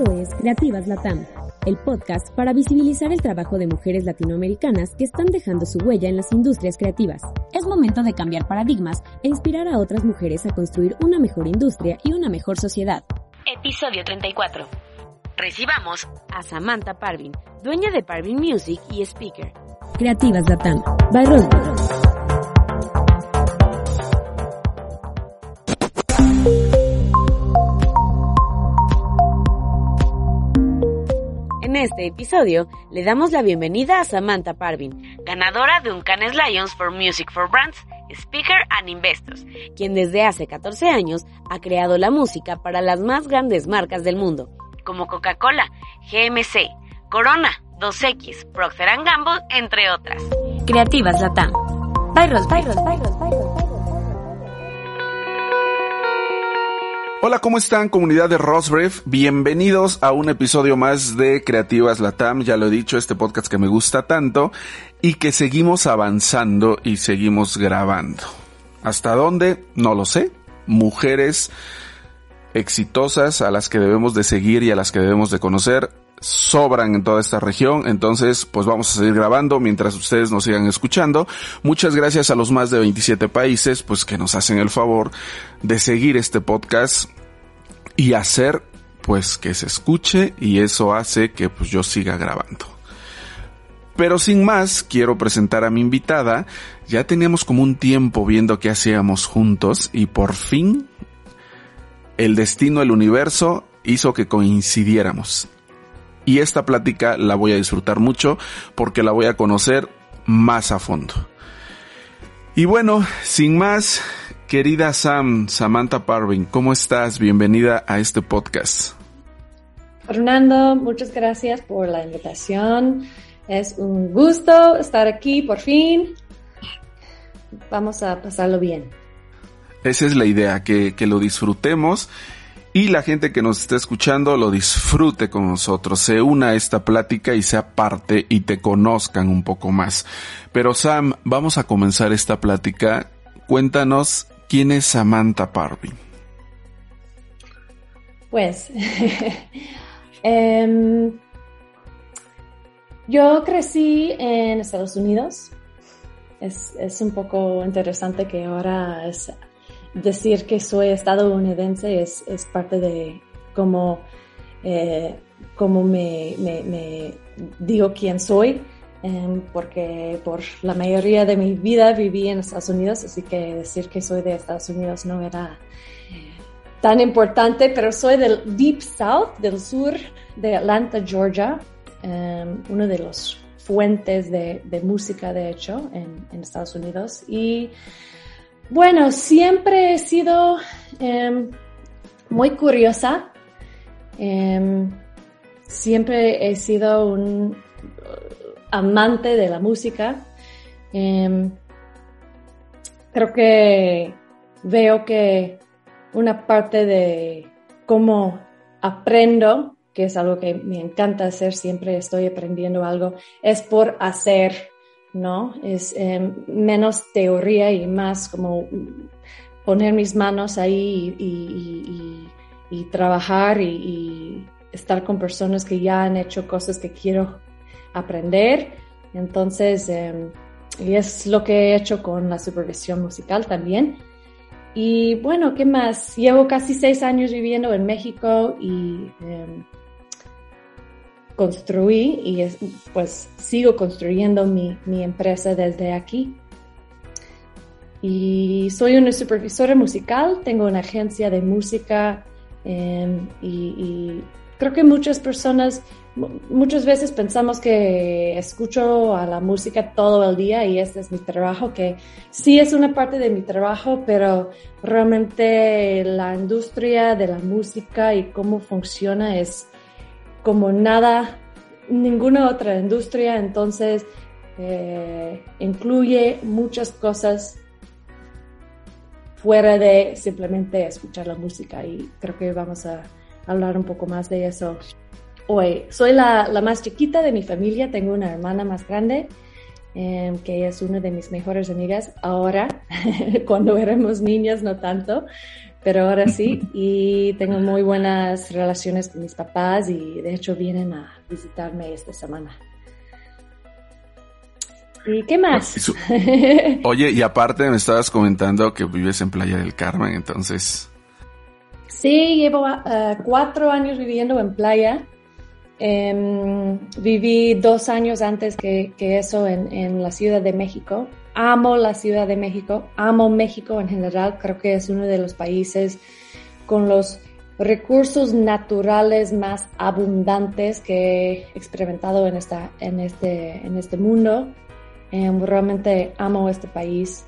Esto es Creativas Latam, el podcast para visibilizar el trabajo de mujeres latinoamericanas que están dejando su huella en las industrias creativas. Es momento de cambiar paradigmas e inspirar a otras mujeres a construir una mejor industria y una mejor sociedad. Episodio 34. Recibamos a Samantha Parvin, dueña de Parvin Music y speaker. Creativas Latam, by Roswell. Este episodio le damos la bienvenida a Samantha Parvin, ganadora de un Cannes Lions for Music for Brands, Speaker and Investors, quien desde hace 14 años ha creado la música para las más grandes marcas del mundo, como Coca-Cola, GMC, Corona, 2X, Procter Gamble, entre otras. Creativas Latam. Pyros, Pyros, Pyros, Hola, ¿cómo están comunidad de Rosbrief? Bienvenidos a un episodio más de Creativas Latam, ya lo he dicho, este podcast que me gusta tanto y que seguimos avanzando y seguimos grabando. ¿Hasta dónde? No lo sé. Mujeres exitosas a las que debemos de seguir y a las que debemos de conocer sobran en toda esta región, entonces pues vamos a seguir grabando mientras ustedes nos sigan escuchando. Muchas gracias a los más de 27 países pues que nos hacen el favor de seguir este podcast y hacer pues que se escuche y eso hace que pues yo siga grabando. Pero sin más, quiero presentar a mi invitada. Ya teníamos como un tiempo viendo qué hacíamos juntos y por fin el destino del universo hizo que coincidiéramos. Y esta plática la voy a disfrutar mucho porque la voy a conocer más a fondo. Y bueno, sin más, querida Sam, Samantha Parvin, ¿cómo estás? Bienvenida a este podcast. Fernando, muchas gracias por la invitación. Es un gusto estar aquí por fin. Vamos a pasarlo bien. Esa es la idea, que, que lo disfrutemos y la gente que nos esté escuchando lo disfrute con nosotros, se una a esta plática y sea parte y te conozcan un poco más. Pero Sam, vamos a comenzar esta plática. Cuéntanos quién es Samantha Parvin. Pues, em, yo crecí en Estados Unidos. Es, es un poco interesante que ahora es decir que soy estadounidense es, es parte de cómo, eh, me, me, digo quién soy, em, porque por la mayoría de mi vida viví en Estados Unidos, así que decir que soy de Estados Unidos no era eh, tan importante, pero soy del Deep South, del sur de Atlanta, Georgia, em, uno de los fuentes de, de música, de hecho, en, en Estados Unidos. Y bueno, siempre he sido em, muy curiosa. Em, siempre he sido un amante de la música. Em, creo que veo que una parte de cómo aprendo, que es algo que me encanta hacer, siempre estoy aprendiendo algo, es por hacer ¿no? Es em, menos teoría y más como poner mis manos ahí y, trabajar y, estar con personas que ya han hecho cosas que quiero aprender. Entonces, em, y es lo que he hecho con la supervisión musical también. Y bueno, ¿qué más? Llevo casi seis años viviendo en México y em, construí y pues sigo construyendo mi, empresa desde aquí. Y soy una supervisora musical, tengo una agencia de música em, y, creo que muchas personas, muchas veces pensamos que escucho a la música todo el día y este es mi trabajo, que sí es una parte de mi trabajo, pero realmente la industria de la música y cómo funciona es como nada, ninguna otra industria, entonces eh, incluye muchas cosas fuera de simplemente escuchar la música y creo que vamos a hablar un poco más de eso hoy. Soy la, más chiquita de mi familia, tengo una hermana más grande em, que es una de mis mejores amigas ahora, cuando éramos niñas no tanto, pero ahora sí, y tengo muy buenas relaciones con mis papás y de hecho vienen a visitarme esta semana. ¿Y qué más? Oye, y aparte me estabas comentando que vives en Playa del Carmen, entonces... Sí, llevo eh, cuatro años viviendo en playa. Em, viví dos años antes que, eso en, en, la Ciudad de México. Amo la Ciudad de México, amo México en general. Creo que es uno de los países con los recursos naturales más abundantes que he experimentado en, esta, en, este, en este mundo. Em, realmente amo este país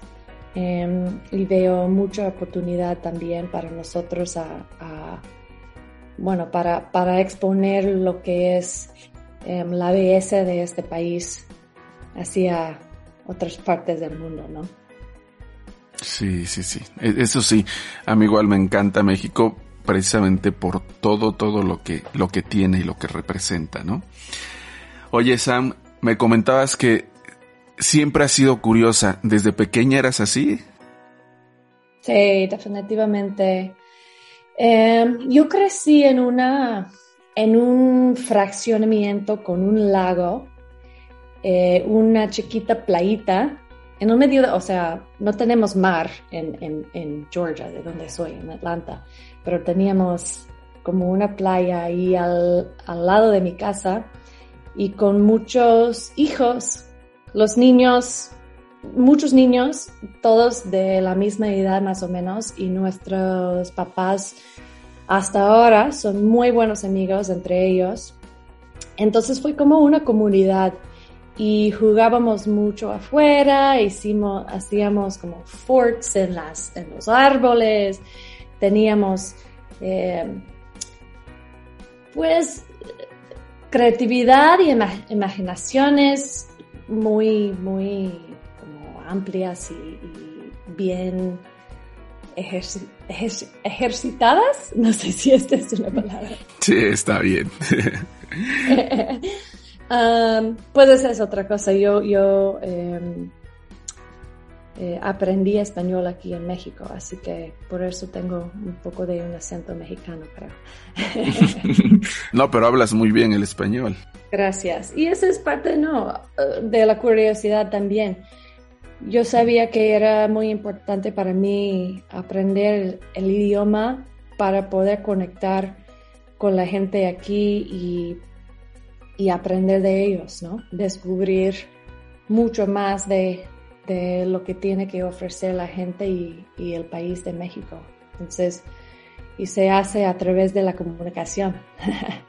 em, y veo mucha oportunidad también para nosotros a, bueno, para, para, exponer lo que es em, la belleza de este país hacia otras partes del mundo, ¿no? Sí, sí, sí. E, eso sí, a mí igual me encanta México precisamente por todo, todo lo que, lo que tiene y lo que representa, ¿no? Oye, Sam, me comentabas que siempre has sido curiosa. ¿Desde pequeña eras así? Sí, definitivamente. Em, yo crecí en una, en un fraccionamiento con un lago, eh, una chiquita playita, en un medio, o sea, no tenemos mar en, en, Georgia, de donde soy, en Atlanta, pero teníamos como una playa ahí al, al lado de mi casa y con muchos hijos los niños, muchos niños, todos de la misma edad más o menos, y nuestros papás hasta ahora son muy buenos amigos entre ellos. Entonces fue como una comunidad y jugábamos mucho afuera, hicimos, hacíamos como forts en, las, en los árboles, teníamos eh, pues creatividad y imaginaciones muy, muy como amplias y, bien ejercitadas. No sé si esta es una palabra. Sí, está bien. um, pues esa es otra cosa. Yo, yo em, eh, aprendí español aquí en México, así que por eso tengo un poco de un acento mexicano, creo. no, pero hablas muy bien el español. Gracias. Y esa es parte, no, de la curiosidad también. Yo sabía que era muy importante para mí aprender el, idioma para poder conectar con la gente aquí y, y aprender de ellos, ¿no? Descubrir mucho más de, de lo que tiene que ofrecer la gente y, y, el país de México. Entonces, y se hace a través de la comunicación.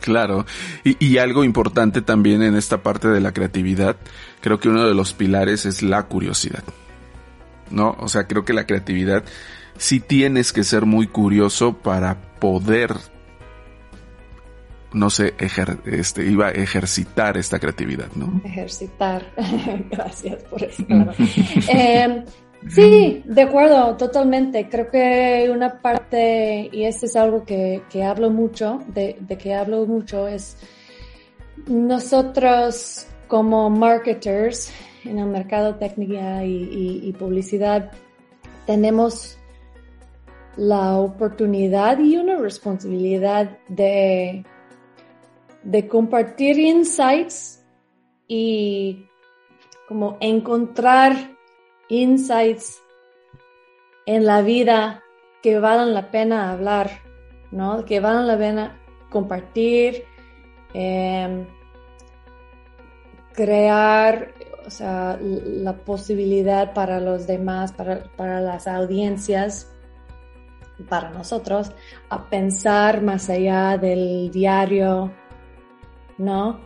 Claro, y, y, algo importante también en esta parte de la creatividad, creo que uno de los pilares es la curiosidad. ¿No? O sea, creo que la creatividad sí tienes que ser muy curioso para poder no sé, este, iba a ejercitar esta creatividad, ¿no? Ejercitar. Gracias por eso. eh, sí, de acuerdo, totalmente. Creo que una parte, y esto es algo que, que hablo mucho, de, de, que hablo mucho, es nosotros como marketers en el mercado técnica y, y publicidad tenemos la oportunidad y una responsabilidad de de compartir insights y como encontrar insights en la vida que valen la pena hablar, ¿no? Que valen la pena compartir, em, crear, o sea, la posibilidad para los demás, para, para las audiencias para nosotros a pensar más allá del diario, ¿no?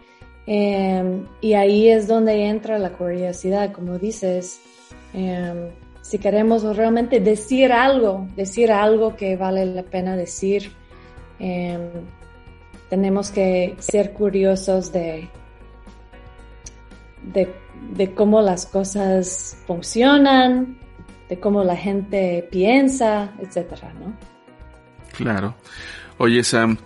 Em, y ahí es donde entra la curiosidad, como dices. Em, si queremos realmente decir algo, decir algo que vale la pena decir, em, tenemos que ser curiosos de, de, cómo las cosas funcionan, de cómo la gente piensa, etcétera, ¿no? Claro. Oye, Sam,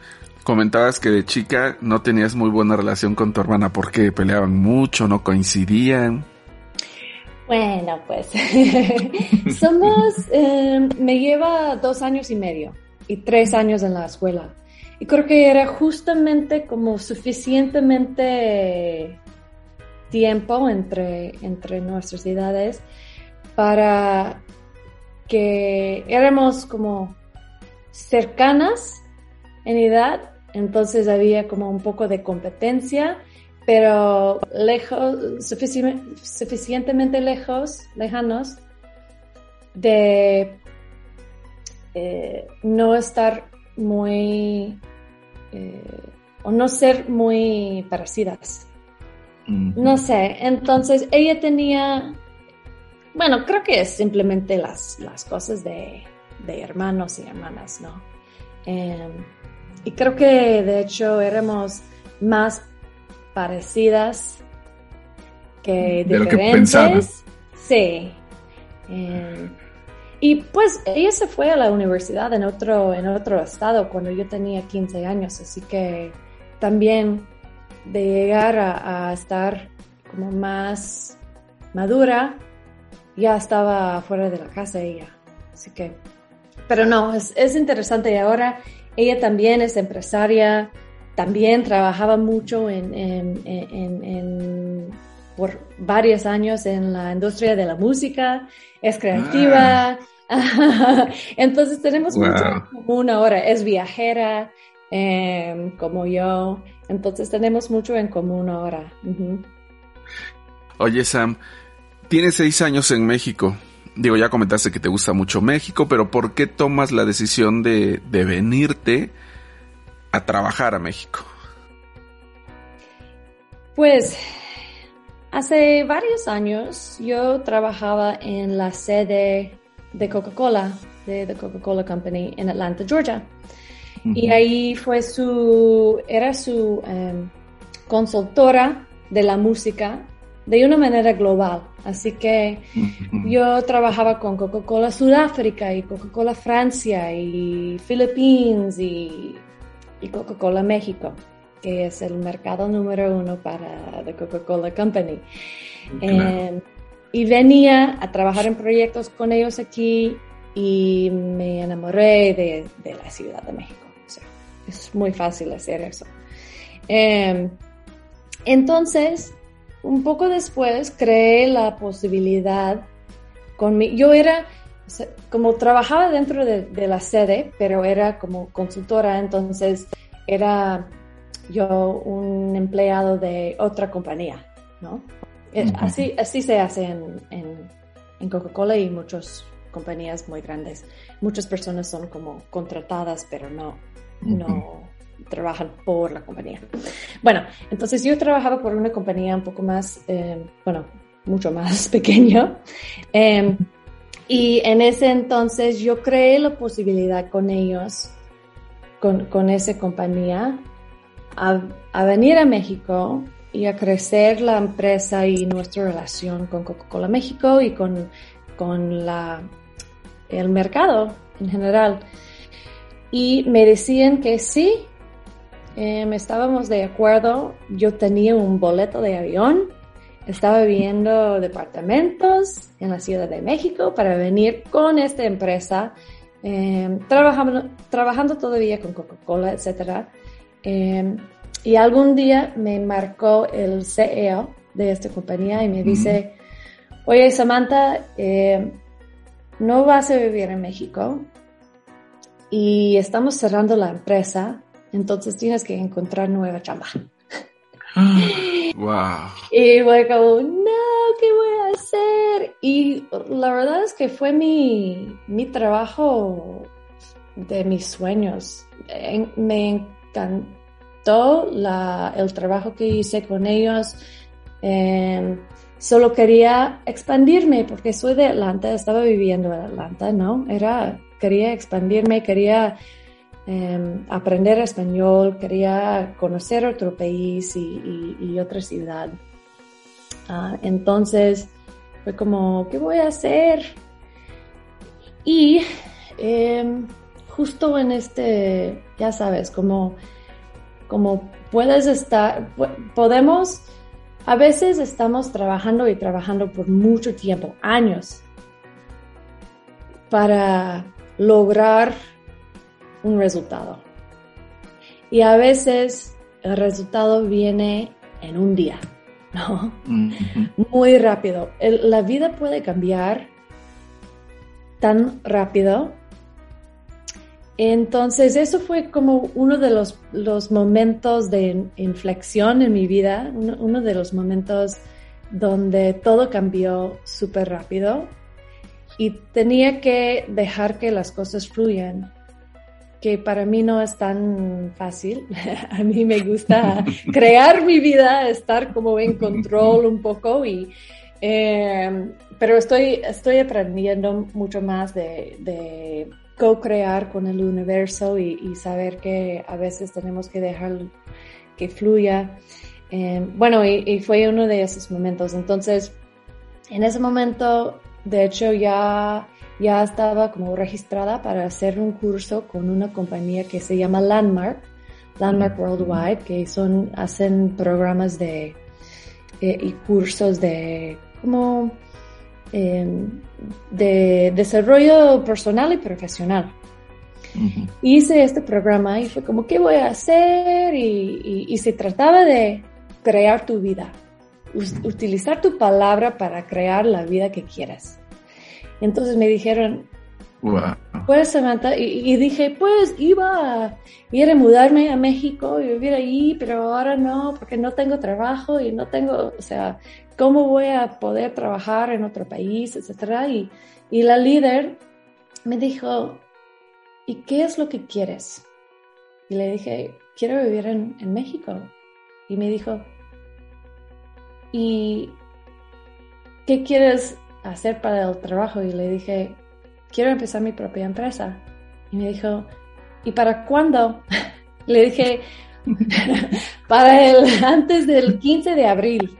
comentabas que de chica no tenías muy buena relación con tu hermana porque peleaban mucho, no coincidían. Bueno, pues somos, em, me lleva dos años y medio y tres años en la escuela. Y creo que era justamente como suficientemente tiempo entre, entre nuestras edades para que éramos como cercanas en edad, entonces había como un poco de competencia pero lejos, suficientemente lejos, lejanos, de eh, no estar muy, eh, o no ser muy parecidas. No sé, entonces ella tenía, bueno, creo que es simplemente las, las cosas de, de hermanos y hermanas, ¿no? Em, y creo que de hecho éramos más parecidas que diferentes. sí. Eh, y pues ella se fue a la universidad en otro, en otro estado cuando yo tenía 15 años, así que también de llegar a, estar como más madura, ya estaba fuera de la casa ella. Así que, pero no, es, es interesante y ahora ella también es empresaria, también trabajaba mucho en, por varios años en la industria de la música, es creativa. Ah. Entonces tenemos mucho en común ahora, es viajera em, como yo, entonces tenemos mucho en común ahora. Oye Sam, tienes seis años en México. Digo, ya comentaste que te gusta mucho México, pero ¿por qué tomas la decisión de, de venirte? a trabajar a México? Pues hace varios años yo trabajaba en la sede de Coca-Cola, de The Coca-Cola Company en Atlanta, Georgia. Y ahí fue su, era su em, consultora de la música de una manera global. Así que yo trabajaba con Coca-Cola Sudáfrica y Coca-Cola Francia y Filipinas y y Coca-Cola México, que es el mercado número uno para The Coca-Cola Company. Em, y venía a trabajar en proyectos con ellos aquí y me enamoré de, de la Ciudad de México. O sea, es muy fácil hacer eso. Em, entonces, un poco después creé la posibilidad con mi, yo era, como trabajaba dentro de, la sede, pero era como consultora, entonces era yo un empleado de otra compañía, ¿no? Eh, así, así se hace en, en, Coca-Cola y muchas compañías muy grandes. Muchas personas son como contratadas, pero no, no trabajan por la compañía. Bueno, entonces yo trabajaba por una compañía un poco más, eh, bueno, mucho más pequeño. Em, y en ese entonces yo creé la posibilidad con ellos, con, con esa compañía, a, a, venir a México y a crecer la empresa y nuestra relación con Coca-Cola México y con, con la, el mercado en general. Y me decían que sí, eh, estábamos de acuerdo, yo tenía un boleto de avión estaba viendo departamentos en la Ciudad de México para venir con esta empresa, eh, trabajando, trabajando todavía con Coca-Cola, etc. Eh, y algún día me marcó el CEO de esta compañía y me dice, oye Samantha, eh, no vas a vivir en México y estamos cerrando la empresa, entonces tienes que encontrar nueva chamba. Wow. Y fue como, no, ¿qué voy a hacer? Y la verdad es que fue mi, mi trabajo de mis sueños. Me encantó la, el trabajo que hice con ellos. Em, solo quería expandirme porque soy de Atlanta, estaba viviendo en Atlanta, ¿no? Era, quería expandirme, quería em, aprender español, quería conocer otro país y, otra ciudad. Ah, entonces fue como, ¿qué voy a hacer? Y em, justo en este, ya sabes, como, como puedes estar, podemos, a veces estamos trabajando y trabajando por mucho tiempo, años, para lograr un resultado. Y a veces el resultado viene en un día, ¿no? Muy rápido. la vida puede cambiar tan rápido. Entonces, eso fue como uno de los, los momentos de inflexión en mi vida, uno, de los momentos donde todo cambió súper rápido y tenía que dejar que las cosas fluyan, que para mí no es tan fácil. A mí me gusta crear mi vida, estar como en control un poco y eh, pero estoy, estoy aprendiendo mucho más de, co-crear con el universo y, saber que a veces tenemos que dejar que fluya. Eh, bueno, y, fue uno de esos momentos. Entonces, en ese momento, de hecho, ya, ya estaba como registrada para hacer un curso con una compañía que se llama Landmark, Landmark Worldwide, que son, hacen programas de, eh, y cursos de como Em, de desarrollo personal y profesional. Hice este programa y fue como, ¿qué voy a hacer? Y, se trataba de crear tu vida, utilizar tu palabra para crear la vida que quieras. Entonces me dijeron, pues Samantha, y, dije, pues iba a ir a mudarme a México y vivir ahí, pero ahora no, porque no tengo trabajo y no tengo, o sea, ¿Cómo voy a poder trabajar en otro país, etcétera? Y, y la líder me dijo, ¿y qué es lo que quieres? Y le dije, quiero vivir en, en México. Y me dijo, ¿y qué quieres hacer para el trabajo? Y le dije, quiero empezar mi propia empresa. Y me dijo, ¿y para cuándo? le dije, para el antes del 15 de abril.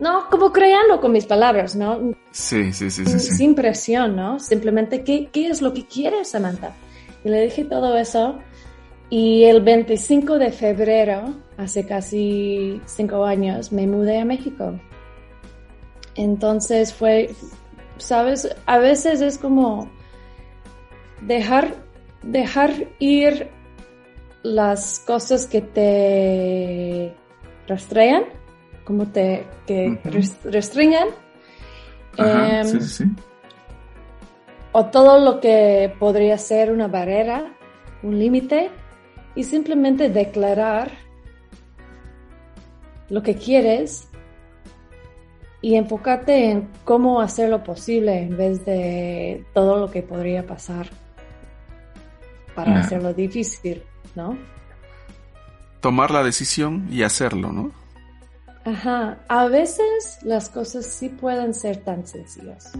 No, como creando con mis palabras, ¿no? Sí, sí, sí, sí. Sin presión, ¿no? Simplemente, ¿qué, ¿qué es lo que quieres, Samantha? Y le dije todo eso. Y el 25 de febrero, hace casi cinco años, me mudé a México. Entonces fue, sabes, a veces es como dejar, dejar ir las cosas que te rastrean como te que restringen. Em, o todo lo que podría ser una barrera, un límite, y simplemente declarar lo que quieres y enfocarte en cómo hacerlo posible en vez de todo lo que podría pasar para hacerlo difícil, ¿no? Tomar la decisión y hacerlo, ¿no? Ajá, a veces las cosas sí pueden ser tan sencillas.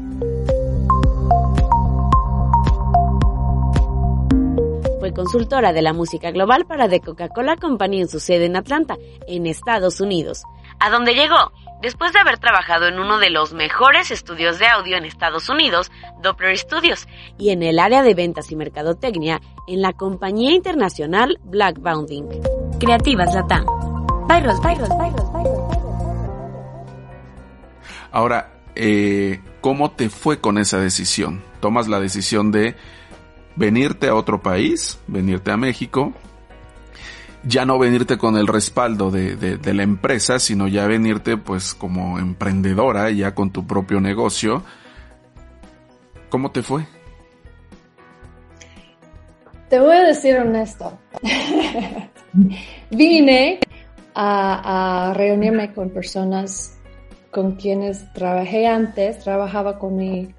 Fue consultora de la música global para The Coca-Cola Company en su sede en Atlanta, en Estados Unidos, a donde llegó después de haber trabajado en uno de los mejores estudios de audio en Estados Unidos, Doppler Studios, y en el área de ventas y mercadotecnia en la compañía internacional Black Bounding. Creativas Latam. Byros, Byros, Byros, Byros. Ahora, eh, ¿cómo te fue con esa decisión? Tomas la decisión de venirte a otro país, venirte a México, ya no venirte con el respaldo de, la empresa, sino ya venirte pues como emprendedora, ya con tu propio negocio. ¿Cómo te fue? Te voy a decir honesto. Vine a reunirme con personas con quienes trabajé antes, trabajaba con mi,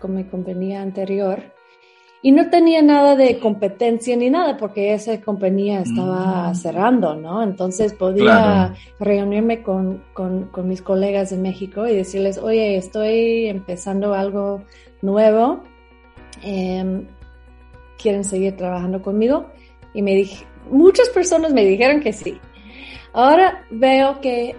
con mi compañía anterior y no tenía nada de competencia ni nada porque esa compañía estaba mm. cerrando, ¿no? Entonces podía reunirme con, con, con, mis colegas de México y decirles, oye, estoy empezando algo nuevo, em, ¿quieren seguir trabajando conmigo? Y me dije, muchas personas me dijeron que sí. Ahora veo que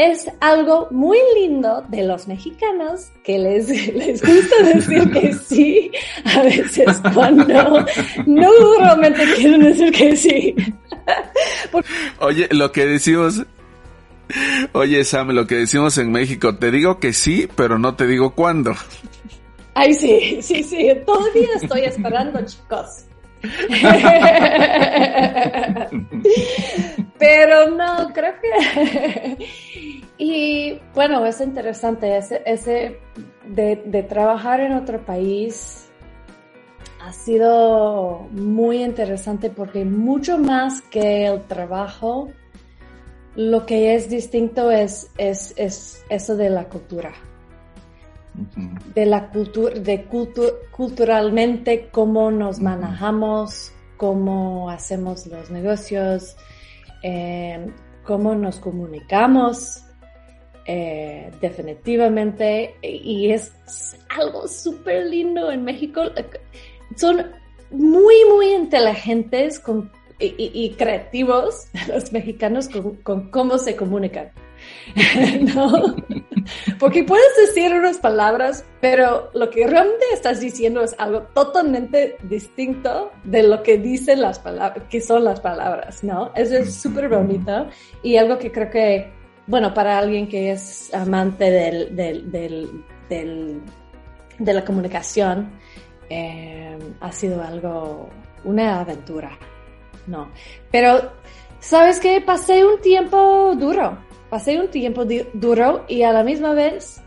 es algo muy lindo de los mexicanos que les, les gusta decir que sí, a veces cuando no realmente quieren decir que sí. Oye, lo que decimos, oye Sam, lo que decimos en México, te digo que sí, pero no te digo cuándo. Ay, sí, sí, sí, todavía estoy esperando, chicos. Pero no, creo que... y bueno, es interesante ese, ese de, trabajar en otro país. Ha sido muy interesante porque mucho más que el trabajo, lo que es distinto es, es, es eso de la cultura de la cultura, de culturalmente cómo nos manejamos, cómo hacemos los negocios, eh, cómo nos comunicamos, eh, definitivamente, y es algo súper lindo en México. Son muy, muy inteligentes y, creativos los mexicanos con cómo se comunican. ¿no? Porque puedes decir unas palabras, pero lo que realmente estás diciendo es algo totalmente distinto de lo que dicen las palabras, que son las palabras, ¿no? Eso es súper bonito y algo que creo que, bueno, para alguien que es amante del, del, del, de la comunicación, eh, ha sido algo, una aventura, ¿no? Pero, ¿sabes qué? Pasé un tiempo duro pasé un tiempo duro y a la misma vez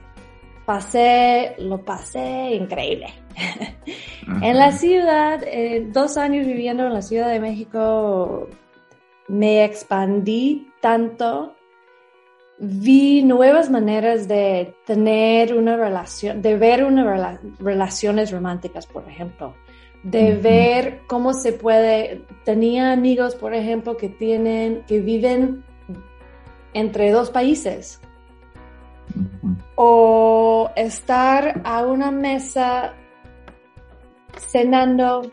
pasé, lo pasé increíble. en la ciudad, eh, dos años viviendo en la Ciudad de México, me expandí tanto, vi nuevas maneras de tener una relación, de ver unas relaciones románticas, por ejemplo, de ver cómo se puede, tenía amigos, por ejemplo, que tienen, que viven entre dos países. O estar a una mesa cenando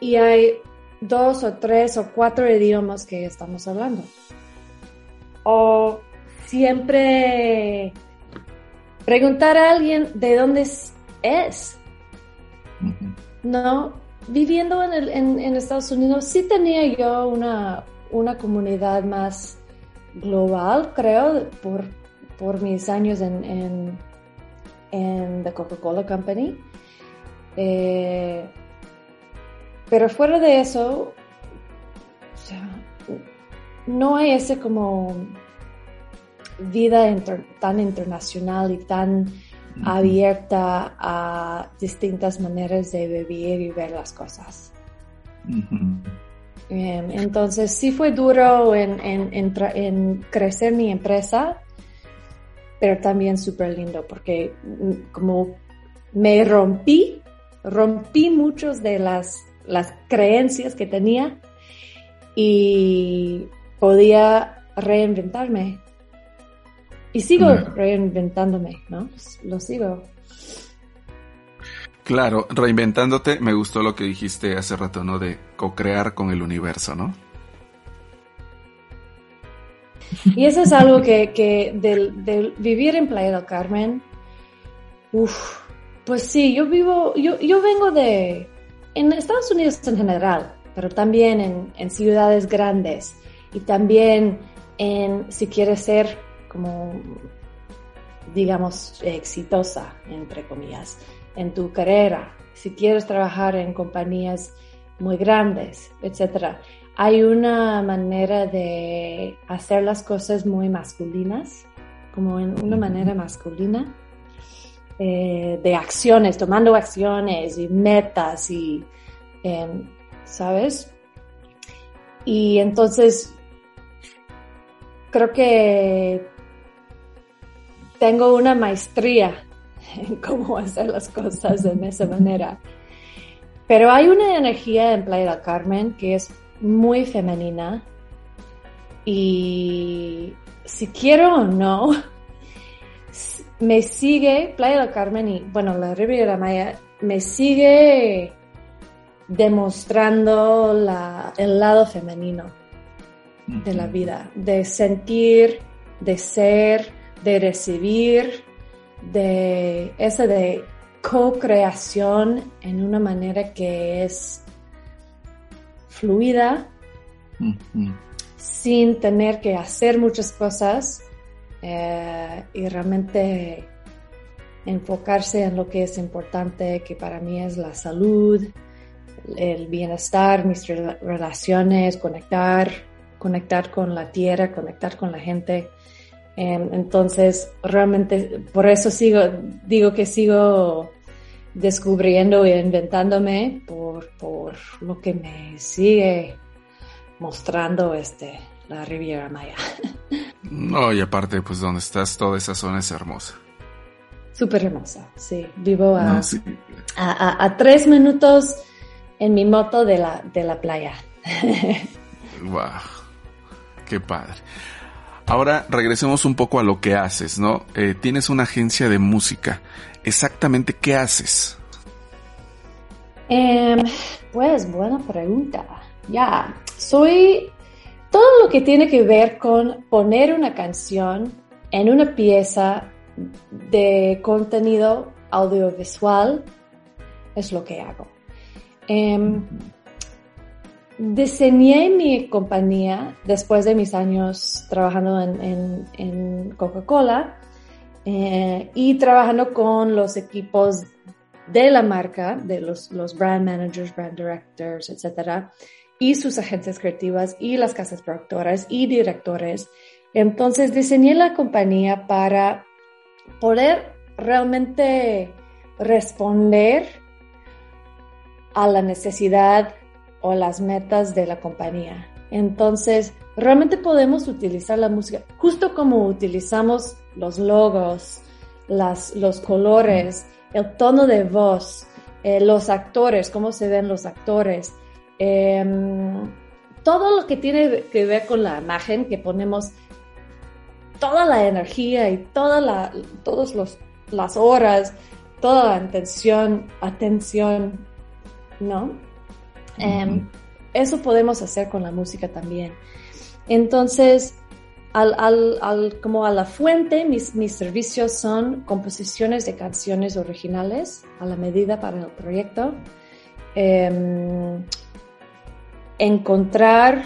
y hay dos o tres o cuatro idiomas que estamos hablando. O siempre preguntar a alguien de dónde es. No, viviendo en, Estados Unidos sí tenía yo una, una comunidad más global, creo, por, por mis años en, en, en The Coca-Cola Company. Eh, pero fuera de eso, no hay ese como vida tan internacional y tan abierta a distintas maneras de vivir y ver las cosas. Entonces sí fue duro en, en, crecer mi empresa, pero también súper lindo porque mm, como me rompí, rompí muchas de las, las creencias que tenía y podía reinventarme. Y sigo reinventándome, ¿no? Lo sigo. Claro, reinventándote, me gustó lo que dijiste hace rato, ¿no? De co-crear con el universo, ¿no? Y eso es algo que, que del, vivir en Playa del Carmen, uff, pues sí, yo vivo, yo, yo vengo de, en Estados Unidos en general, pero también en ciudades grandes y también en, si quieres ser como, digamos, exitosa, entre comillas en tu carrera, si quieres trabajar en compañías muy grandes, etc. Hay una manera de hacer las cosas muy masculinas, como en una manera masculina, eh, de acciones, tomando acciones y metas y, em, ¿sabes? Y entonces, creo que tengo una maestría cómo hacer las cosas de esa manera. pero hay una energía en Playa del Carmen que es muy femenina y si quiero o no, me sigue Playa del Carmen y bueno, la Riviera Maya me sigue demostrando el lado femenino de la vida, de sentir, de ser, de recibir, de ese de co-creación en una manera que es fluida, sin tener que hacer muchas cosas eh, y realmente enfocarse en lo que es importante, que para mí es la salud, el bienestar, mis relaciones, conectar, conectar con la tierra, conectar con la gente. Em, entonces, realmente, por eso sigo, digo que sigo descubriendo e inventándome por, por lo que me sigue mostrando este, la Riviera Maya. No, y aparte, pues donde estás, toda esa zona es hermosa. Súper hermosa, sí. Vivo a, a, tres minutos en mi moto de la, de la playa. wow, qué padre. Ahora regresemos un poco a lo que haces, ¿no? Eh, tienes una agencia de música. Exactamente, ¿qué haces? Em, pues, buena pregunta. Ya, soy todo lo que tiene que ver con poner una canción en una pieza de contenido audiovisual es lo que hago. Em, diseñé mi compañía después de mis años trabajando en, Coca-Cola eh, y trabajando con los equipos de la marca, de los, brand managers, brand directors, etcétera, y sus agencias creativas y las casas productoras y directores. Entonces diseñé la compañía para poder realmente responder a la necesidad o las metas de la compañía. Entonces, realmente podemos utilizar la música justo como utilizamos los logos, las, los colores, el tono de voz, eh, los actores, cómo se ven los actores, em, todo lo que tiene que ver con la imagen que ponemos toda la energía y toda la, todas las horas, toda la atención, atención, ¿no? Em, eso podemos hacer con la música también. Entonces, al, como a la fuente, mis, mis servicios son composiciones de canciones originales a la medida para el proyecto. Em, encontrar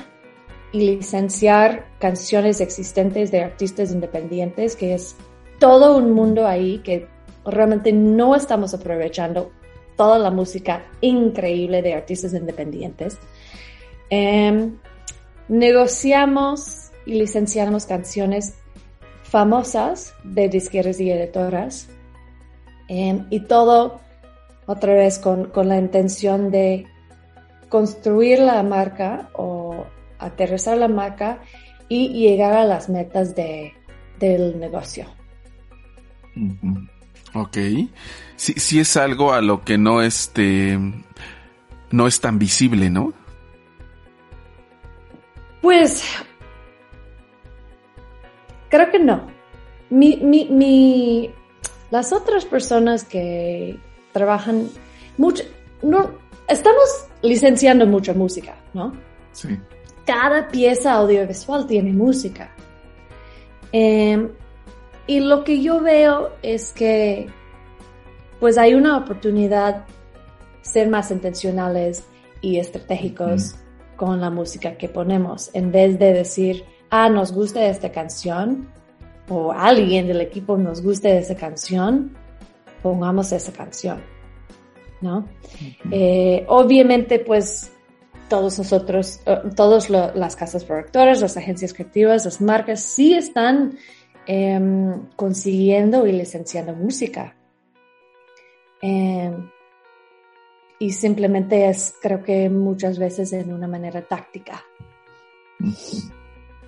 y licenciar canciones existentes de artistas independientes, que es todo un mundo ahí que realmente no estamos aprovechando toda la música increíble de artistas independientes. Em, negociamos y licenciamos canciones famosas de disqueras y editoras em, y todo otra vez con, con la intención de construir la marca o aterrizar la marca y llegar a las metas de, del negocio. Ok. Sí, sí es algo a lo que no este no es tan visible, ¿no? Pues creo que no. Mi, mi, mi, las otras personas que trabajan mucho, no, estamos licenciando mucha música, ¿no? Sí cada pieza audiovisual tiene música. Em, y lo que yo veo es que pues hay una oportunidad ser más intencionales y estratégicos con la música que ponemos, en vez de decir, ah, nos gusta esta canción, o alguien del equipo nos gusta esa canción, pongamos esa canción, ¿no? Eh, obviamente, pues todos nosotros, eh, todas las casas productoras, las agencias creativas, las marcas, sí están em, consiguiendo y licenciando música. Em, y simplemente es, creo que muchas veces en una manera táctica.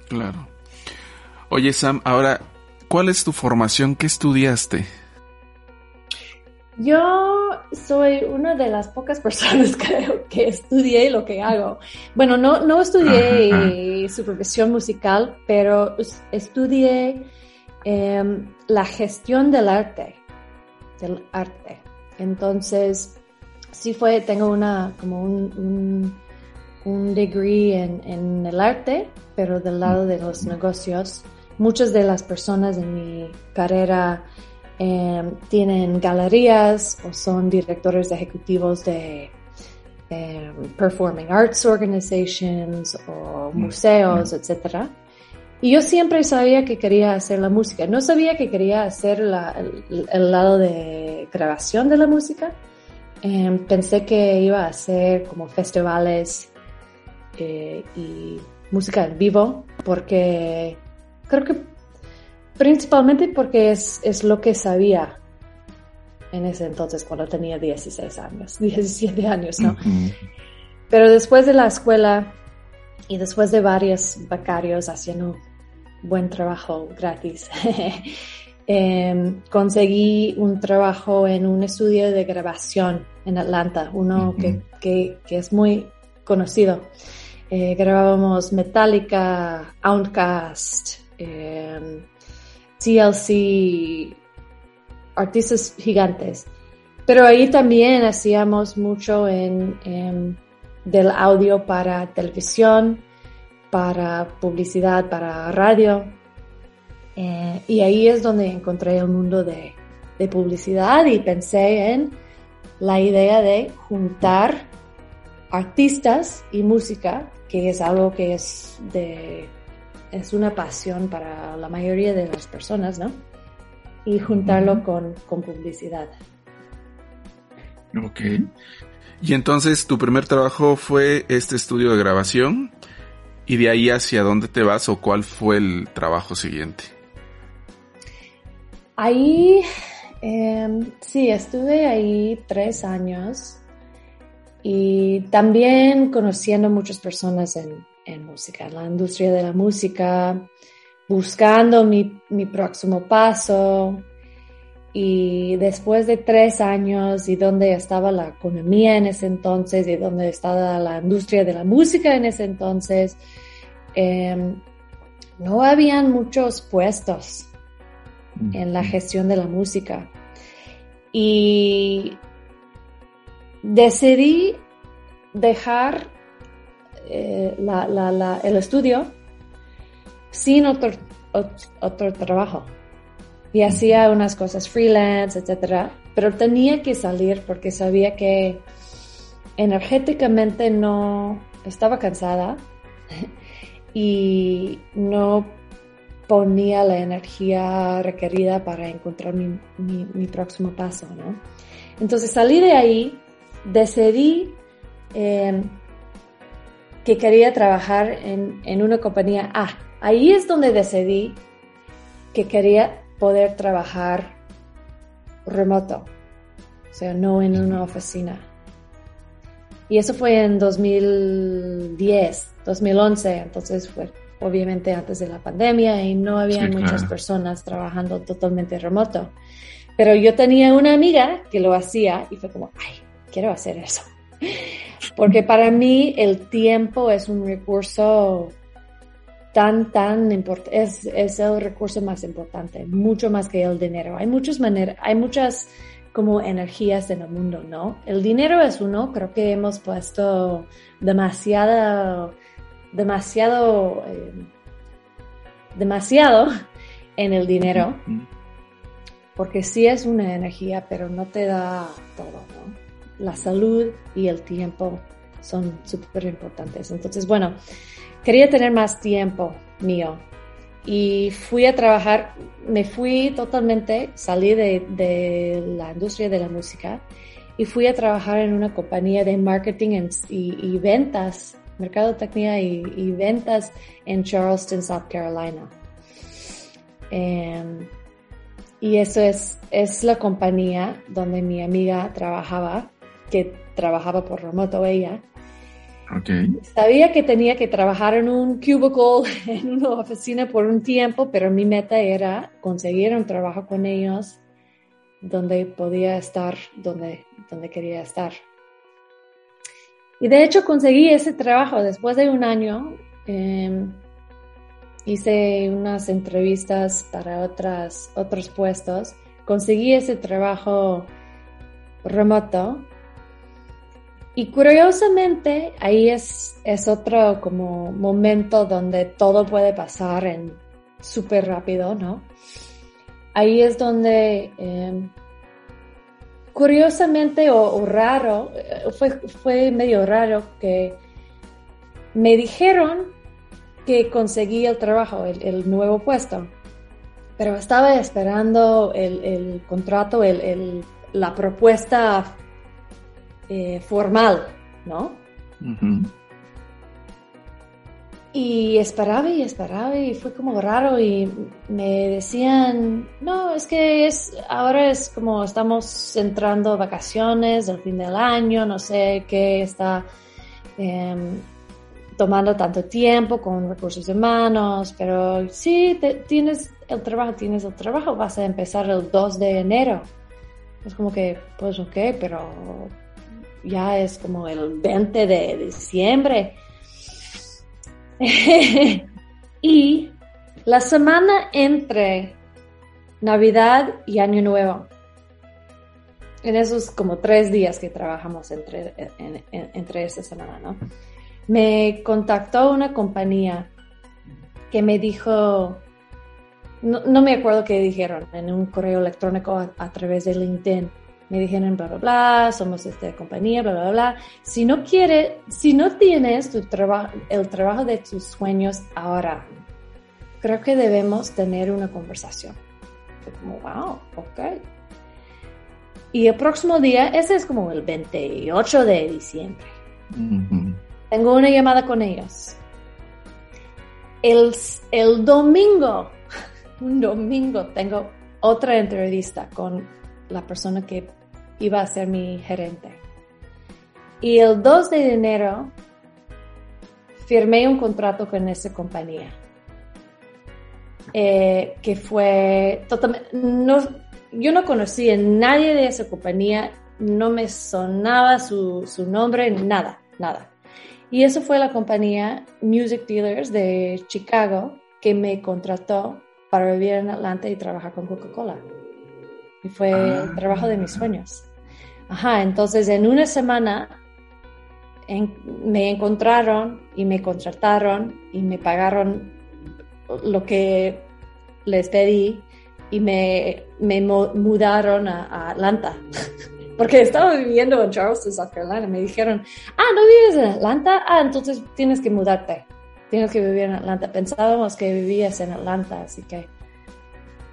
Claro. Oye, Sam, ahora, ¿cuál es tu formación? ¿Qué estudiaste? Yo soy una de las pocas personas creo que estudié lo que hago. Bueno, no, no estudié supervisión musical, pero estudié em, la gestión del arte, del arte. Entonces, sí fue, tengo una, como un, un, degree en, en, el arte, pero del lado de los negocios. Muchas de las personas en mi carrera Em, tienen galerías o son directores ejecutivos de em, performing arts organizations o mm, museos, mm. etc. Y yo siempre sabía que quería hacer la música. No sabía que quería hacer el, lado de grabación de la música. Em, pensé que iba a hacer como festivales eh, y música en vivo, porque creo que Principalmente porque es, es lo que sabía en ese entonces cuando tenía 16 años, 17 años, ¿no? Pero después de la escuela y después de varios becarios haciendo buen trabajo gratis, em, conseguí un trabajo en un estudio de grabación en Atlanta, uno que, que, que, es muy conocido. Eh, grabábamos Metallica, Outcast, eh, TLC, artistas gigantes. Pero ahí también hacíamos mucho en, del audio para televisión, para publicidad, para radio. Eh, y ahí es donde encontré el mundo de, de publicidad y pensé en la idea de juntar artistas y música, que es algo que es de es una pasión para la mayoría de las personas, ¿no? Y juntarlo con, publicidad. Ok. Y entonces tu primer trabajo fue este estudio de grabación y de ahí hacia dónde te vas o cuál fue el trabajo siguiente. Ahí, em, sí, estuve ahí tres años y también conociendo muchas personas en, en música, en la industria de la música, buscando mi, mi próximo paso. Y después de tres años y donde estaba la economía en ese entonces y donde estaba la industria de la música en ese entonces, em, no habían muchos puestos en la gestión de la música. Y decidí dejar eh, el estudio sin otro, otro, trabajo. Y hacía unas cosas freelance, etcétera, pero tenía que salir porque sabía que energéticamente no estaba cansada y no ponía la energía requerida para encontrar mi, mi, próximo paso, ¿no? Entonces salí de ahí, decidí eh, que quería trabajar en, una compañía Ah, Ahí es donde decidí que quería poder trabajar remoto, o sea, no en una oficina. Y eso fue en 2010, 2011, entonces fue obviamente antes de la pandemia y no había muchas personas trabajando totalmente remoto. Pero yo tenía una amiga que lo hacía y fue como, ay, quiero hacer eso. Porque para mí el tiempo es un recurso tan, tan importante, es, es, el recurso más importante, mucho más que el dinero. Hay muchas maneras, hay muchas como energías en el mundo, ¿no? El dinero es uno, creo que hemos puesto demasiado, demasiado, eh, demasiado en el dinero, porque sí es una energía, pero no te da todo, ¿no? la salud y el tiempo son súper importantes. Entonces, bueno, quería tener más tiempo mío y fui a trabajar, me fui totalmente, salí de, la industria de la música y fui a trabajar en una compañía de marketing y, ventas, mercadotecnia y, y ventas en Charleston, South Carolina. Em, y eso es, es la compañía donde mi amiga trabajaba que trabajaba por remoto ella. Okay. Sabía que tenía que trabajar en un cubicle, en una oficina por un tiempo, pero mi meta era conseguir un trabajo con ellos donde podía estar, donde, donde quería estar. Y de hecho conseguí ese trabajo después de un año. Em, hice unas entrevistas para otras, otros puestos. Conseguí ese trabajo remoto. Y curiosamente, ahí es, es otro como momento donde todo puede pasar en súper rápido, ¿no? Ahí es donde, em, curiosamente o, raro, eh, fue, fue medio raro que me dijeron que conseguí el trabajo, el, nuevo puesto, pero estaba esperando el, contrato, el, la propuesta eh, formal, ¿no? Y esperaba y esperaba y fue como raro y me decían, no, es que es, ahora es como estamos entrando vacaciones del fin del año, no sé qué está em, tomando tanto tiempo con recursos humanos, pero sí, tienes el trabajo, tienes el trabajo, vas a empezar el 2 de enero. Es como que, pues ok, pero ya es como el 20 de diciembre. y la semana entre Navidad y Año Nuevo, en esos como tres días que trabajamos entre, entre esa semana, ¿no? Me contactó una compañía que me dijo, no, me acuerdo qué dijeron, en un correo electrónico a través de LinkedIn me dijeron bla, bla, bla, somos esta compañía, bla, bla, bla. Si no quiere, si no tienes tu trabajo, el trabajo de tus sueños ahora, creo que debemos tener una conversación. como, wow, ok. Y el próximo día, ese es como el 28 de diciembre. Tengo una llamada con ellos. El, el domingo, un domingo, tengo otra entrevista con la persona que iba a ser mi gerente. Y el 2 de enero firmé un contrato con esa compañía. Eh, que fue totalmente, no, yo no conocía a nadie de esa compañía, no me sonaba su, su nombre, nada, nada. Y eso fue la compañía Music Dealers de Chicago que me contrató para vivir en Atlanta y trabajar con Coca-Cola. Y fue el ah. trabajo de mis sueños. Ajá, entonces en una semana me encontraron y me contrataron y me pagaron lo que les pedí y me, me mudaron a, Atlanta. Porque estaba viviendo en Charleston, South Carolina. Me dijeron, ah, ¿no vives en Atlanta? Ah, entonces tienes que mudarte. Tienes que vivir en Atlanta. Pensábamos que vivías en Atlanta, así que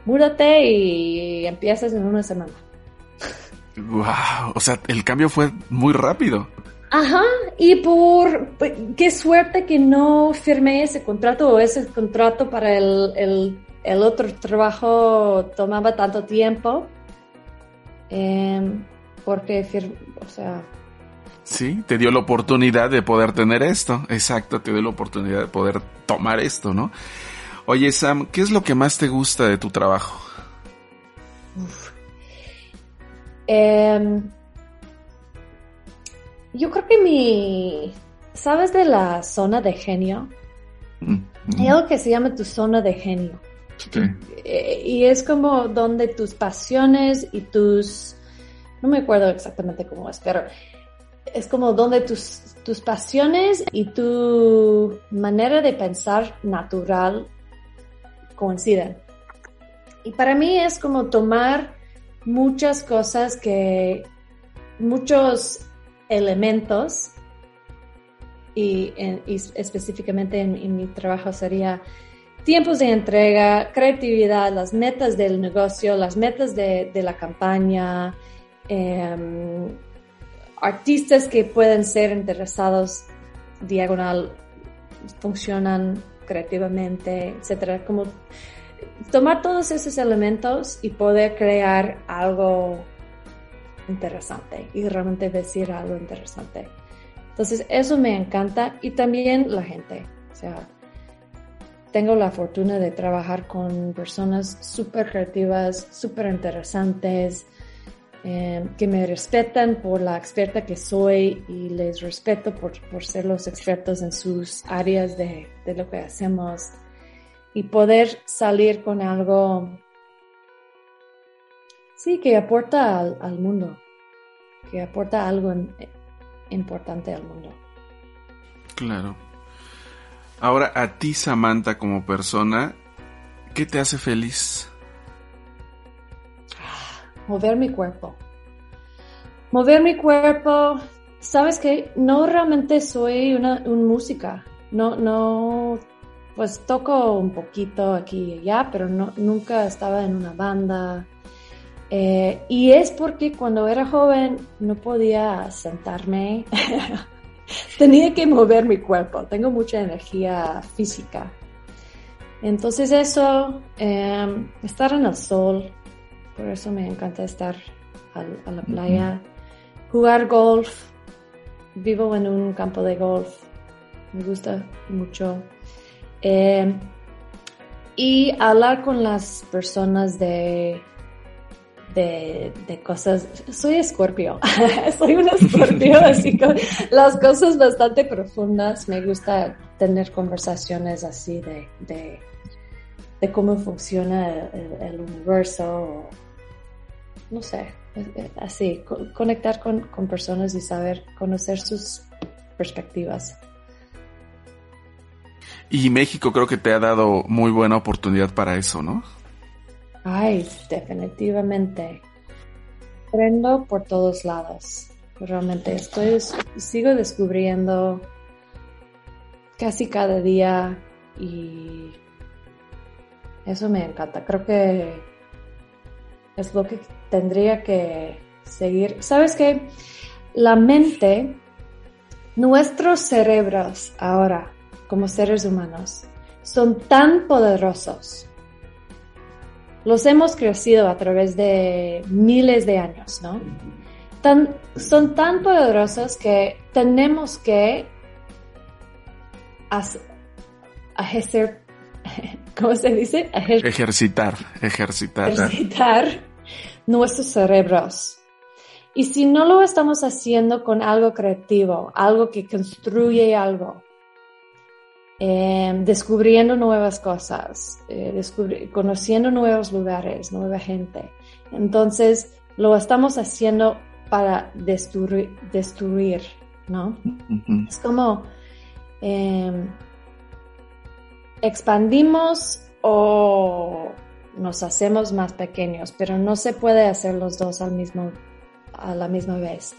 múdate y empiezas en una semana. Wow, o sea, el cambio fue muy rápido. Ajá, y por qué suerte que no firmé ese contrato o ese contrato para el, otro trabajo tomaba tanto tiempo. Em, porque, o sea... Sí, te dio la oportunidad de poder tener esto. Exacto, te dio la oportunidad de poder tomar esto, ¿no? Oye, Sam, ¿qué es lo que más te gusta de tu trabajo? Em, yo creo que mi, ¿sabes de la zona de genio? Mm, Hay algo que se llama tu zona de genio. Eh, y es como donde tus pasiones y tus, no me acuerdo exactamente cómo es, pero es como donde tus, tus pasiones y tu manera de pensar natural coinciden. Y para mí es como tomar muchas cosas que, muchos elementos, y, específicamente en, mi trabajo sería tiempos de entrega, creatividad, las metas del negocio, las metas de, la campaña, em, artistas que pueden ser interesados diagonal, funcionan creativamente, etcétera, como tomar todos esos elementos y poder crear algo interesante y realmente decir algo interesante. Entonces, eso me encanta y también la gente. O sea, tengo la fortuna de trabajar con personas súper creativas, súper interesantes, eh, que me respetan por la experta que soy y les respeto por, por ser los expertos en sus áreas de, de, lo que hacemos y poder salir con algo, sí, que aporta al, al mundo, que aporta algo importante al mundo. Claro. Ahora, a ti, Samantha, como persona, ¿qué te hace feliz? mover mi cuerpo. Mover mi cuerpo, sabes que no realmente soy una música, no, no, pues toco un poquito aquí y allá, pero no, nunca estaba en una banda. Eh, y es porque cuando era joven no podía sentarme, tenía que mover mi cuerpo, tengo mucha energía física. Entonces eso, eh, estar en el sol, por eso me encanta estar a, la playa, jugar golf. Vivo en un campo de golf, me gusta mucho. Eh, y hablar con las personas de, de, cosas. Soy escorpio, soy un escorpio, así que las cosas bastante profundas. Me gusta tener conversaciones así de, de, cómo funciona el, el universo no sé, así, conectar con, personas y saber conocer sus perspectivas. Y México creo que te ha dado muy buena oportunidad para eso, ¿no? Ay, definitivamente. Aprendo por todos lados. Realmente estoy, sigo descubriendo casi cada día y eso me encanta. Creo que es lo que tendría que seguir. ¿Sabes qué? La mente, nuestros cerebros ahora, como seres humanos, son tan poderosos. Los hemos crecido a través de miles de años, ¿no? Tan, son tan poderosos que tenemos que ejercer, ¿cómo se dice? ejercitar, ejercitar. Ejercitar nuestros cerebros. Y si no lo estamos haciendo con algo creativo, algo que construye algo, eh, descubriendo nuevas cosas, eh, conociendo nuevos lugares, nueva gente, entonces lo estamos haciendo para destruir, destruir ¿no? Es como eh, expandimos o nos hacemos más pequeños, pero no se puede hacer los dos al mismo, a la misma vez.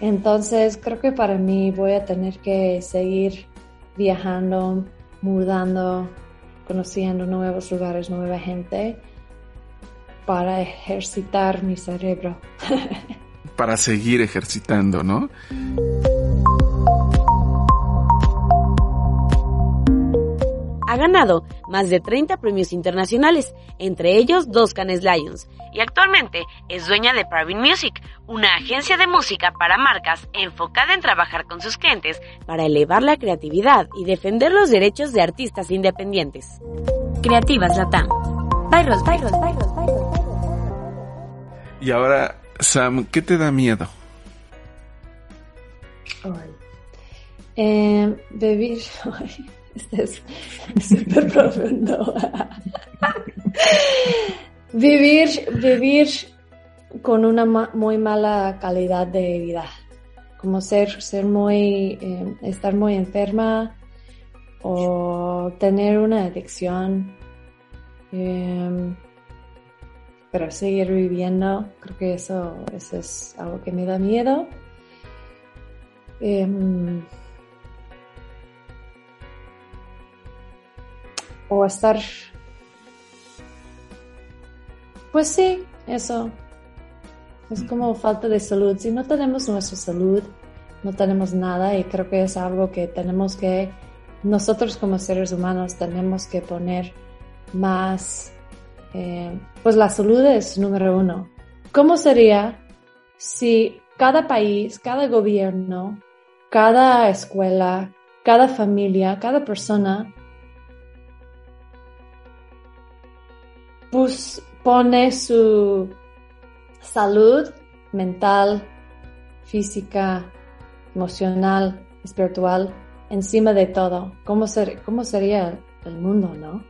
Entonces creo que para mí voy a tener que seguir viajando, mudando, conociendo nuevos lugares, nueva gente, para ejercitar mi cerebro. para seguir ejercitando, ¿no? Ha ganado más de 30 premios internacionales, entre ellos dos Cannes Lions, y actualmente es dueña de Parvin Music, una agencia de música para marcas enfocada en trabajar con sus clientes para elevar la creatividad y defender los derechos de artistas independientes. Creativas Latam. Pyros, Pyros, Pyros, Pyros. Y ahora, Sam, ¿qué te da miedo? Eh, vivir. Este es súper profundo. vivir, vivir con una muy mala calidad de vida. Como ser, ser muy, eh, estar muy enferma o tener una adicción. Em, pero seguir viviendo, creo que eso, eso es algo que me da miedo. Em, o estar... Pues sí, eso. Es como falta de salud. Si no tenemos nuestra salud, no tenemos nada y creo que es algo que tenemos que, nosotros como seres humanos tenemos que poner más, eh, pues la salud es número uno. ¿Cómo sería si cada país, cada gobierno, cada escuela, cada familia, cada persona pone su salud mental, física, emocional, espiritual, encima de todo. ¿Cómo, ser, cómo sería el mundo, no?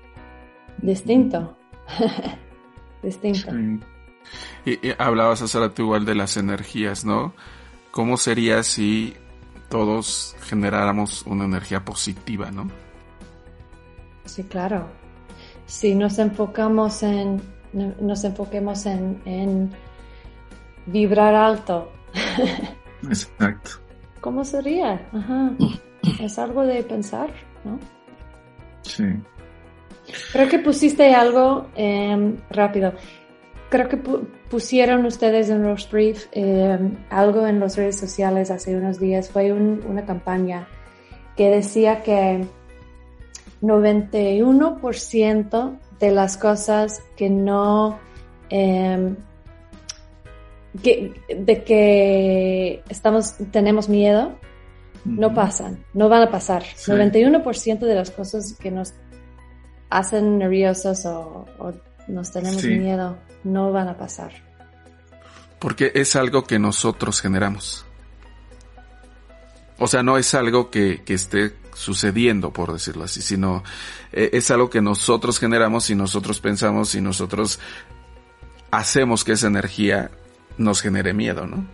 Distinto. Distinto. Y, hablabas hace rato igual de las energías, ¿no? ¿Cómo sería si todos generáramos una energía positiva, ¿no? Sí, claro. Si nos enfocamos en, nos enfoquemos en, en vibrar alto. Exacto. ¿Cómo sería? Ajá. Es algo de pensar, ¿no? Sí. Creo que pusiste algo em, rápido. Creo que pusieron ustedes en los brief em, algo en las redes sociales hace unos días. Fue una campaña que decía que 91% de las cosas que no em, de que estamos tenemos miedo no pasan, no van a pasar. 91% de las cosas que nos hacen nerviosos o, nos tenemos miedo no van a pasar. Porque es algo que nosotros generamos. O sea, no es algo que, esté sucediendo, por decirlo así, sino eh, es algo que nosotros generamos y nosotros pensamos y nosotros hacemos que esa energía nos genere miedo, ¿no?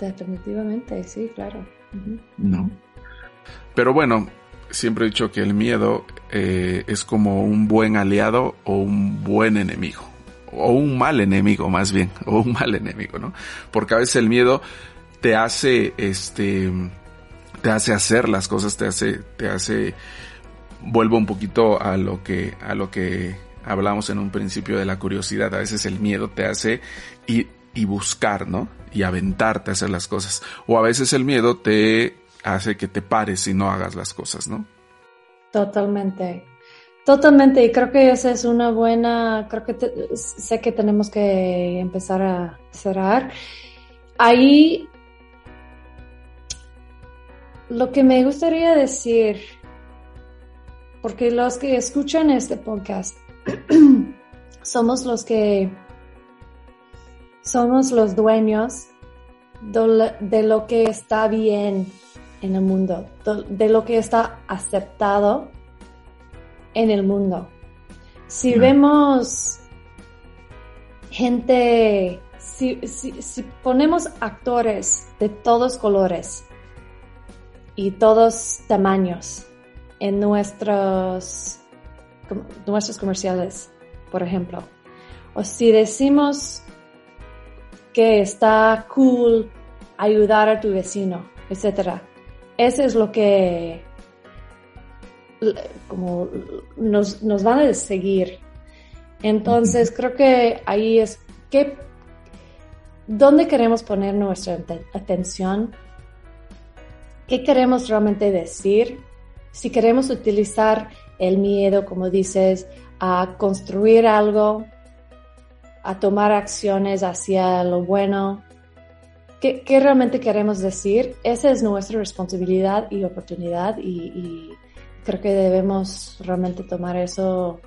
Definitivamente, sí, claro. No. Pero bueno, siempre he dicho que el miedo eh, es como un buen aliado o un buen enemigo. O un mal enemigo, más bien. O un mal enemigo, ¿no? Porque a veces el miedo te hace, este, te hace hacer las cosas, te hace, te hace, vuelvo un poquito a lo que, a lo que hablamos en un principio de la curiosidad. A veces el miedo te hace ir y buscar, ¿no? Y aventarte a hacer las cosas. O a veces el miedo te hace que te pares y no hagas las cosas, ¿no? Totalmente. Totalmente, y creo que esa es una buena, creo que sé que tenemos que empezar a cerrar. Ahí, lo que me gustaría decir, porque los que escuchan este podcast somos los que somos los dueños de lo que está bien en el mundo, de lo que está aceptado en el mundo. Si vemos gente, si, ponemos actores de todos colores y todos tamaños en nuestros, nuestros comerciales, por ejemplo, o si decimos que está cool ayudar a tu vecino, etc. Eso es lo que como nos, nos van a seguir. Entonces creo que ahí es que dónde queremos poner nuestra atención, qué queremos realmente decir, si queremos utilizar el miedo, como dices, a construir algo a tomar acciones hacia lo bueno. ¿Qué, realmente queremos decir? Esa es nuestra responsabilidad y oportunidad y, creo que debemos realmente tomar eso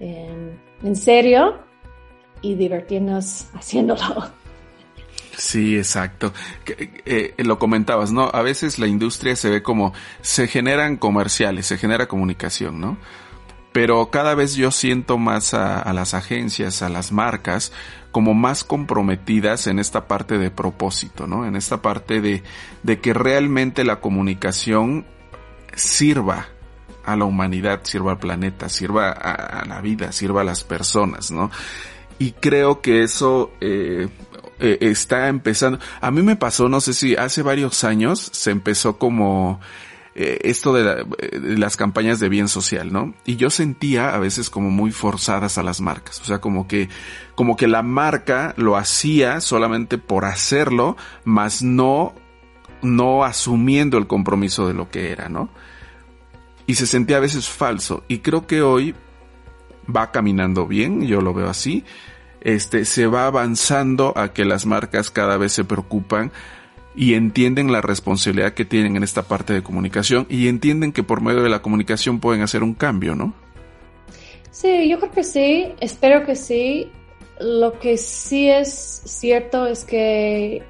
en, serio y divertirnos haciéndolo. Sí, exacto. Eh, lo comentabas, ¿no? A veces la industria se ve como se generan comerciales, se genera comunicación, ¿no? pero cada vez yo siento más a, las agencias, a las marcas, como más comprometidas en esta parte de propósito, ¿no? En esta parte de, de que realmente la comunicación sirva a la humanidad, sirva al planeta, sirva a, la vida, sirva a las personas, ¿no? Y creo que eso eh, eh, está empezando. A mí me pasó, no sé si hace varios años se empezó como eh, esto de, las campañas de bien social, ¿no? Y yo sentía a veces como muy forzadas a las marcas, o sea, como que, como que la marca lo hacía solamente por hacerlo, más no, no asumiendo el compromiso de lo que era, ¿no? Y se sentía a veces falso. Y creo que hoy va caminando bien, yo lo veo así. Este, se va avanzando a que las marcas cada vez se preocupan y entienden la responsabilidad que tienen en esta parte de comunicación y entienden que por medio de la comunicación pueden hacer un cambio, ¿no? Sí, yo creo que sí, espero que sí. lo que sí es cierto es que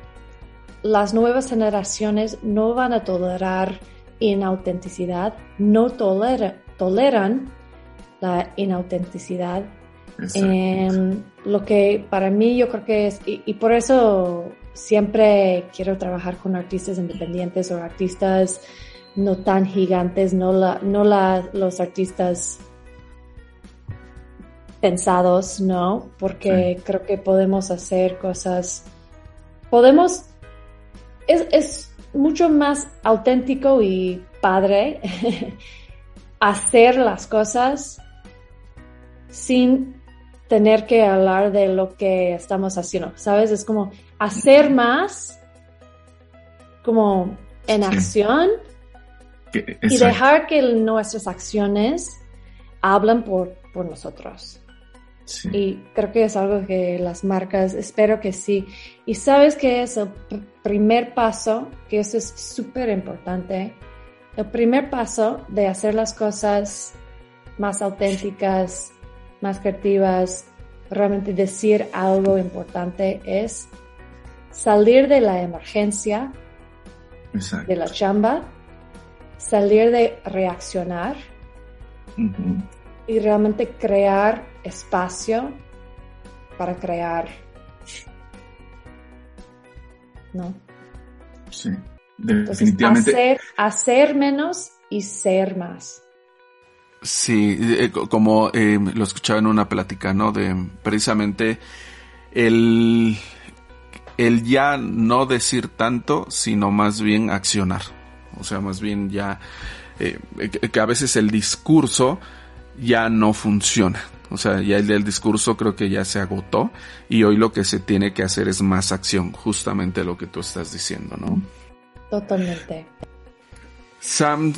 las nuevas generaciones no van a tolerar inautenticidad, no toleran la inautenticidad. Em, lo que para mí yo creo que es, y, por eso siempre quiero trabajar con artistas independientes o artistas no tan gigantes, no, la, no la, los artistas pensados, ¿no? Porque creo que podemos hacer cosas, podemos, es, es mucho más auténtico y padre hacer las cosas sin tener que hablar de lo que estamos haciendo, ¿sabes? Es como hacer más, como en acción y dejar que nuestras acciones hablan por, por nosotros. Y creo que es algo que las marcas, espero que sí. Y sabes que es el primer paso, que eso es súper importante, el primer paso de hacer las cosas más auténticas, más creativas, realmente decir algo importante es salir de la emergencia, de la chamba, salir de reaccionar y realmente crear espacio para crear. ¿No? Sí, definitivamente. hacer, hacer menos y ser más. Sí, eh, como eh, lo escuchaba en una plática, ¿no? De precisamente el, el ya no decir tanto, sino más bien accionar. O sea, más bien ya eh, que a veces el discurso ya no funciona. O sea, ya el del discurso creo que ya se agotó y hoy lo que se tiene que hacer es más acción, justamente lo que tú estás diciendo, ¿no? Totalmente. Sam,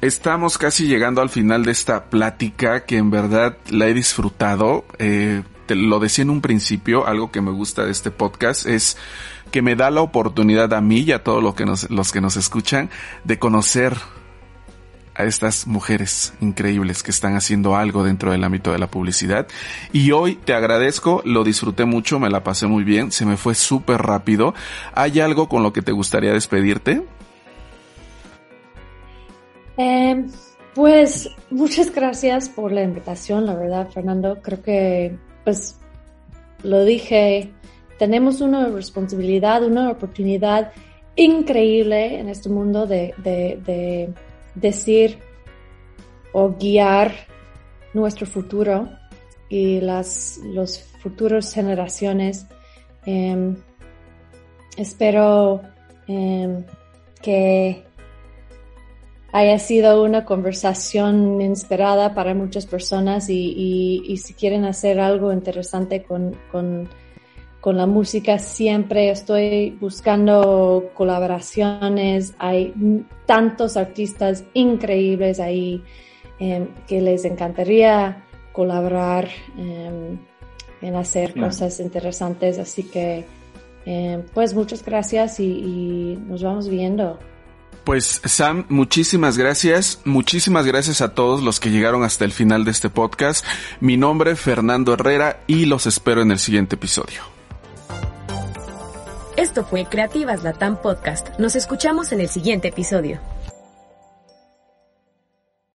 estamos casi llegando al final de esta plática que en verdad la he disfrutado. Eh, te lo decía en un principio, algo que me gusta de este podcast es que me da la oportunidad a mí y a todos los que nos, los que nos escuchan de conocer a estas mujeres increíbles que están haciendo algo dentro del ámbito de la publicidad. Y hoy te agradezco, lo disfruté mucho, me la pasé muy bien, se me fue súper rápido. ¿Hay algo con lo que te gustaría despedirte? Em, pues muchas gracias por la invitación, la verdad, Fernando. Creo que, pues, lo dije, tenemos una responsabilidad, una oportunidad increíble en este mundo de, de decir o guiar nuestro futuro y las los futuras generaciones. Em, espero em, que haya sido una conversación inspirada para muchas personas y, si quieren hacer algo interesante con con la música siempre estoy buscando colaboraciones, hay tantos artistas increíbles ahí em, que les encantaría colaborar em, en hacer cosas interesantes, así que em, pues muchas gracias y nos vamos viendo. Pues Sam, muchísimas gracias, muchísimas gracias a todos los que llegaron hasta el final de este podcast. Mi nombre es Fernando Herrera y los espero en el siguiente episodio. Esto fue Creativas Latam Podcast. Nos escuchamos en el siguiente episodio.